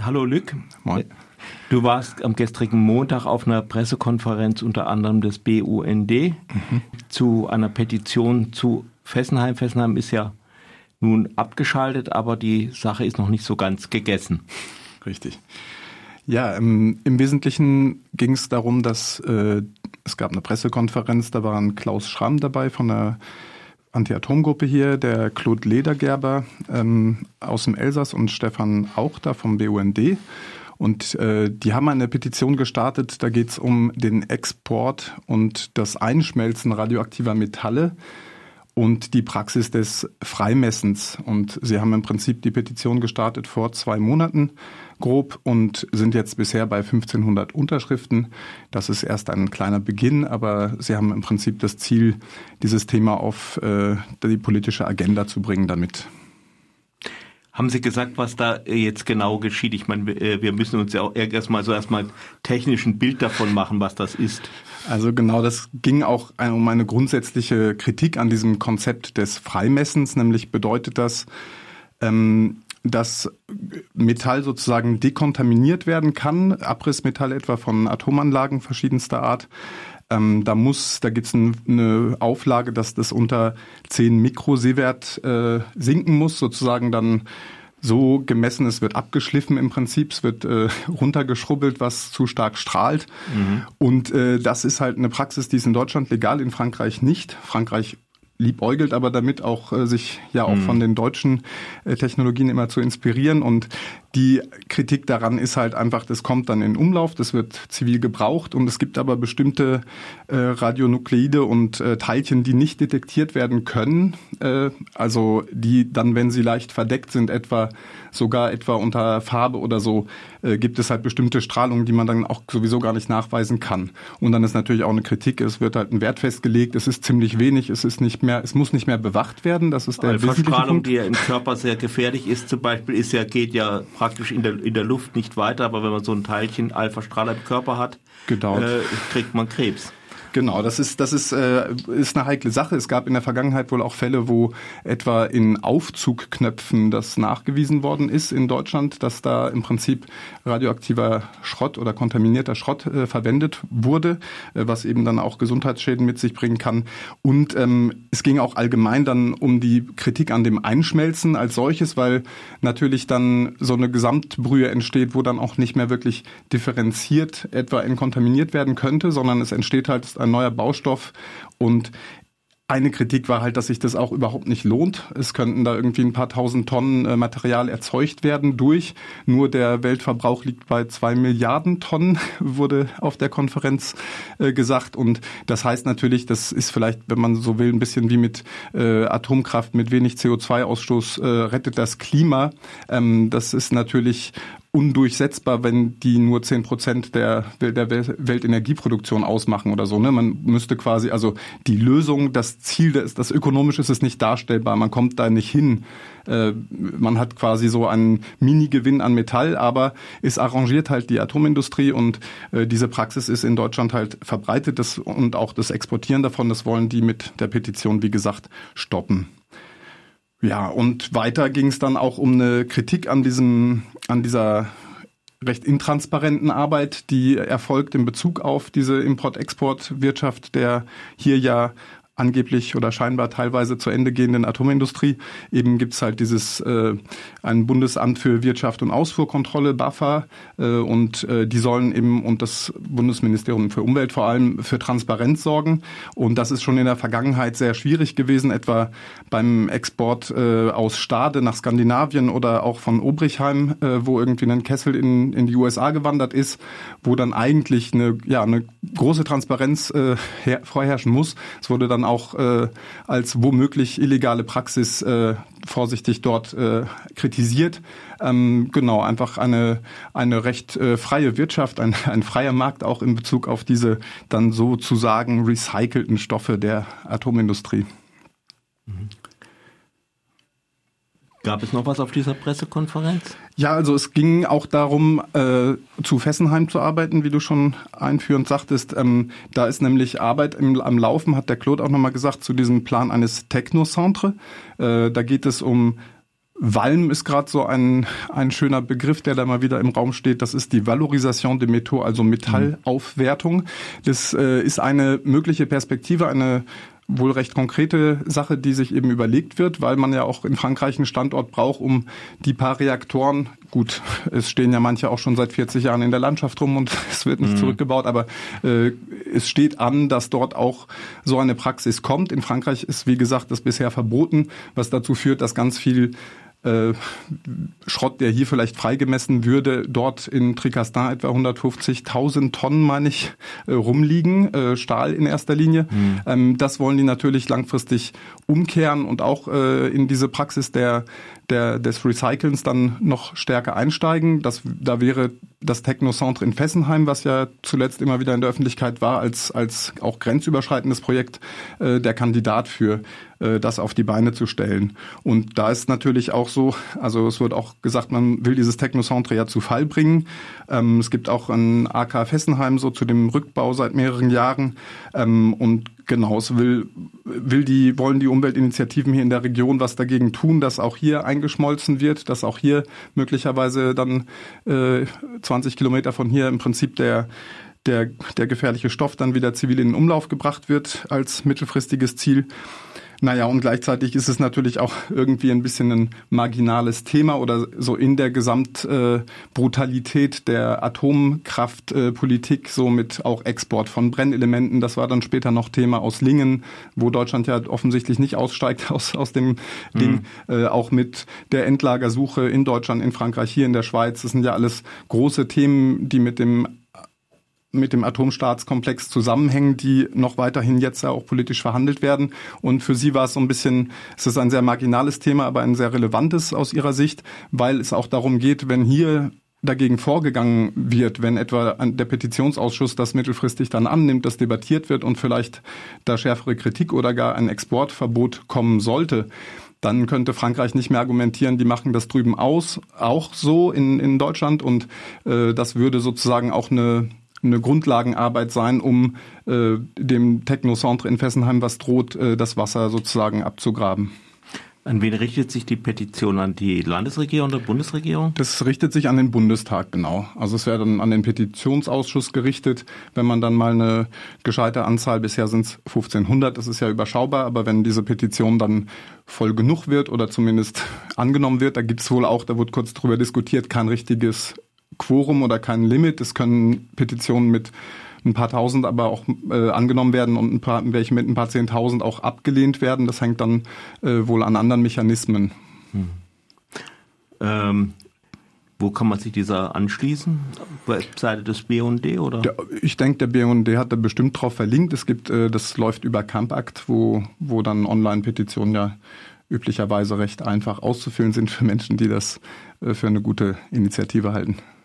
Hallo Lück. Moin. Du warst am gestrigen Montag auf einer Pressekonferenz unter anderem des BUND mhm. zu einer Petition zu Fessenheim. Fessenheim ist ja nun abgeschaltet, aber die Sache ist noch nicht so ganz gegessen. Richtig. Ja, im, im Wesentlichen ging es darum, dass äh, es gab eine Pressekonferenz, da waren Klaus Schramm dabei von der Anti-Atom-Gruppe hier, der Claude Ledergerber ähm, aus dem Elsass und Stefan Auchter vom BUND. Und äh, die haben eine Petition gestartet, da geht es um den Export und das Einschmelzen radioaktiver Metalle und die Praxis des Freimessens. Und sie haben im Prinzip die Petition gestartet vor zwei Monaten grob und sind jetzt bisher bei 1500 Unterschriften. Das ist erst ein kleiner Beginn, aber sie haben im Prinzip das Ziel, dieses Thema auf äh, die politische Agenda zu bringen damit. Haben Sie gesagt, was da jetzt genau geschieht? Ich meine, wir äh, müssen uns ja auch erstmal so erstmal technisch ein Bild davon machen, was das ist. Also genau, das ging auch um eine grundsätzliche Kritik an diesem Konzept des Freimessens, nämlich bedeutet das, ähm, dass Metall sozusagen dekontaminiert werden kann, Abrissmetall etwa von Atomanlagen verschiedenster Art. Ähm, da muss, da gibt es ein, eine Auflage, dass das unter 10 Mikrosievert äh, sinken muss, sozusagen dann so gemessen, es wird abgeschliffen im Prinzip, es wird äh, runtergeschrubbelt, was zu stark strahlt. Mhm. Und äh, das ist halt eine Praxis, die ist in Deutschland legal, in Frankreich nicht. Frankreich liebäugelt aber damit auch äh, sich ja auch mhm. von den deutschen äh, Technologien immer zu inspirieren und die Kritik daran ist halt einfach, das kommt dann in Umlauf, das wird zivil gebraucht und es gibt aber bestimmte äh, Radionukleide und äh, Teilchen, die nicht detektiert werden können, äh, also die dann, wenn sie leicht verdeckt sind, etwa sogar etwa unter Farbe oder so, äh, gibt es halt bestimmte Strahlungen, die man dann auch sowieso gar nicht nachweisen kann. Und dann ist natürlich auch eine Kritik, es wird halt ein Wert festgelegt, es ist ziemlich wenig, es ist nicht mehr, es muss nicht mehr bewacht werden, das ist der Alpha-Strahlung, die ja im Körper sehr gefährlich ist, zum Beispiel, ist ja, geht ja praktisch in der, in der Luft nicht weiter, aber wenn man so ein Teilchen Alpha-Strahler im Körper hat, genau. äh, kriegt man Krebs. Genau, das ist das ist äh, ist eine heikle Sache. Es gab in der Vergangenheit wohl auch Fälle, wo etwa in Aufzugknöpfen das nachgewiesen worden ist in Deutschland, dass da im Prinzip radioaktiver Schrott oder kontaminierter Schrott äh, verwendet wurde, äh, was eben dann auch Gesundheitsschäden mit sich bringen kann. Und ähm, es ging auch allgemein dann um die Kritik an dem Einschmelzen als solches, weil natürlich dann so eine Gesamtbrühe entsteht, wo dann auch nicht mehr wirklich differenziert etwa in kontaminiert werden könnte, sondern es entsteht halt ein neuer Baustoff und eine Kritik war halt, dass sich das auch überhaupt nicht lohnt. Es könnten da irgendwie ein paar tausend Tonnen äh, Material erzeugt werden durch. Nur der Weltverbrauch liegt bei zwei Milliarden Tonnen, wurde auf der Konferenz äh, gesagt. Und das heißt natürlich, das ist vielleicht, wenn man so will, ein bisschen wie mit äh, Atomkraft mit wenig CO2-Ausstoß äh, rettet das Klima. Ähm, das ist natürlich undurchsetzbar, wenn die nur zehn Prozent der, der Weltenergieproduktion ausmachen oder so. Ne? Man müsste quasi, also die Lösung, das Ziel, das, das ökonomisch ist es nicht darstellbar. Man kommt da nicht hin. Äh, man hat quasi so einen Mini-Gewinn an Metall, aber es arrangiert halt die Atomindustrie und äh, diese Praxis ist in Deutschland halt verbreitet das, und auch das Exportieren davon, das wollen die mit der Petition, wie gesagt, stoppen. Ja, und weiter ging es dann auch um eine Kritik an diesem, an dieser recht intransparenten Arbeit, die erfolgt in Bezug auf diese Import-Export-Wirtschaft der hier ja angeblich oder scheinbar teilweise zu Ende gehenden Atomindustrie. Eben gibt's halt dieses äh, ein Bundesamt für Wirtschaft und Ausfuhrkontrolle, BAFA, äh, und äh, die sollen eben und das Bundesministerium für Umwelt vor allem für Transparenz sorgen. Und das ist schon in der Vergangenheit sehr schwierig gewesen, etwa beim Export äh, aus Stade nach Skandinavien oder auch von Obrichheim, äh, wo irgendwie ein Kessel in, in die USA gewandert ist, wo dann eigentlich eine, ja, eine große Transparenz äh, vorherrschen muss. Es wurde dann auch äh, als womöglich illegale Praxis äh, vorsichtig dort äh, kritisiert. Ähm, genau, einfach eine, eine recht äh, freie Wirtschaft, ein, ein freier Markt auch in Bezug auf diese dann sozusagen recycelten Stoffe der Atomindustrie. Mhm. Gab es noch was auf dieser Pressekonferenz? Ja, also es ging auch darum, äh, zu Fessenheim zu arbeiten, wie du schon einführend sagtest. Ähm, da ist nämlich Arbeit im, am Laufen, hat der Claude auch nochmal gesagt, zu diesem Plan eines Technocentre. Äh, da geht es um Walm ist gerade so ein, ein schöner Begriff, der da mal wieder im Raum steht. Das ist die Valorisation de Métaux, also Metallaufwertung. Das äh, ist eine mögliche Perspektive, eine wohl recht konkrete Sache, die sich eben überlegt wird, weil man ja auch in Frankreich einen Standort braucht, um die paar Reaktoren, gut, es stehen ja manche auch schon seit 40 Jahren in der Landschaft rum und es wird nicht mhm. zurückgebaut, aber äh, es steht an, dass dort auch so eine Praxis kommt. In Frankreich ist, wie gesagt, das bisher verboten, was dazu führt, dass ganz viel äh, Schrott, der hier vielleicht freigemessen würde, dort in Tricastin etwa 150.000 Tonnen, meine ich, äh, rumliegen, äh, Stahl in erster Linie. Mhm. Ähm, das wollen die natürlich langfristig umkehren und auch äh, in diese Praxis der der, des Recyclens dann noch stärker einsteigen. Das, da wäre das Technocentre in Fessenheim, was ja zuletzt immer wieder in der Öffentlichkeit war, als, als auch grenzüberschreitendes Projekt, äh, der Kandidat für äh, das auf die Beine zu stellen. Und da ist natürlich auch so, also es wird auch gesagt, man will dieses Technocentre ja zu Fall bringen. Ähm, es gibt auch ein AK Fessenheim so zu dem Rückbau seit mehreren Jahren. Ähm, und Genau, es will, will die, wollen die Umweltinitiativen hier in der Region was dagegen tun, dass auch hier eingeschmolzen wird, dass auch hier möglicherweise dann äh, 20 Kilometer von hier im Prinzip der, der, der gefährliche Stoff dann wieder zivil in den Umlauf gebracht wird als mittelfristiges Ziel. Naja, und gleichzeitig ist es natürlich auch irgendwie ein bisschen ein marginales Thema oder so in der Gesamtbrutalität äh, der Atomkraftpolitik, äh, so mit auch Export von Brennelementen. Das war dann später noch Thema aus Lingen, wo Deutschland ja offensichtlich nicht aussteigt aus, aus dem mhm. Ding. Äh, auch mit der Endlagersuche in Deutschland, in Frankreich, hier in der Schweiz. Das sind ja alles große Themen, die mit dem mit dem Atomstaatskomplex zusammenhängen, die noch weiterhin jetzt ja auch politisch verhandelt werden. Und für sie war es so ein bisschen, es ist ein sehr marginales Thema, aber ein sehr relevantes aus ihrer Sicht, weil es auch darum geht, wenn hier dagegen vorgegangen wird, wenn etwa der Petitionsausschuss das mittelfristig dann annimmt, das debattiert wird und vielleicht da schärfere Kritik oder gar ein Exportverbot kommen sollte, dann könnte Frankreich nicht mehr argumentieren, die machen das drüben aus, auch so in, in Deutschland und äh, das würde sozusagen auch eine eine Grundlagenarbeit sein, um äh, dem Technocentre in Fessenheim, was droht, äh, das Wasser sozusagen abzugraben. An wen richtet sich die Petition? An die Landesregierung oder Bundesregierung? Das richtet sich an den Bundestag, genau. Also es wäre dann an den Petitionsausschuss gerichtet, wenn man dann mal eine gescheite Anzahl, bisher sind es 1500, das ist ja überschaubar, aber wenn diese Petition dann voll genug wird oder zumindest angenommen wird, da gibt es wohl auch, da wurde kurz drüber diskutiert, kein richtiges Quorum oder kein Limit. Es können Petitionen mit ein paar tausend aber auch äh, angenommen werden und ein paar, welche mit ein paar zehntausend auch abgelehnt werden. Das hängt dann äh, wohl an anderen Mechanismen. Hm. Ähm, wo kann man sich dieser anschließen? Webseite des BUND oder? Der, ich denke, der BUND hat da bestimmt drauf verlinkt. Es gibt, äh, das läuft über Campact, wo, wo dann Online-Petitionen ja üblicherweise recht einfach auszufüllen sind für Menschen, die das äh, für eine gute Initiative halten.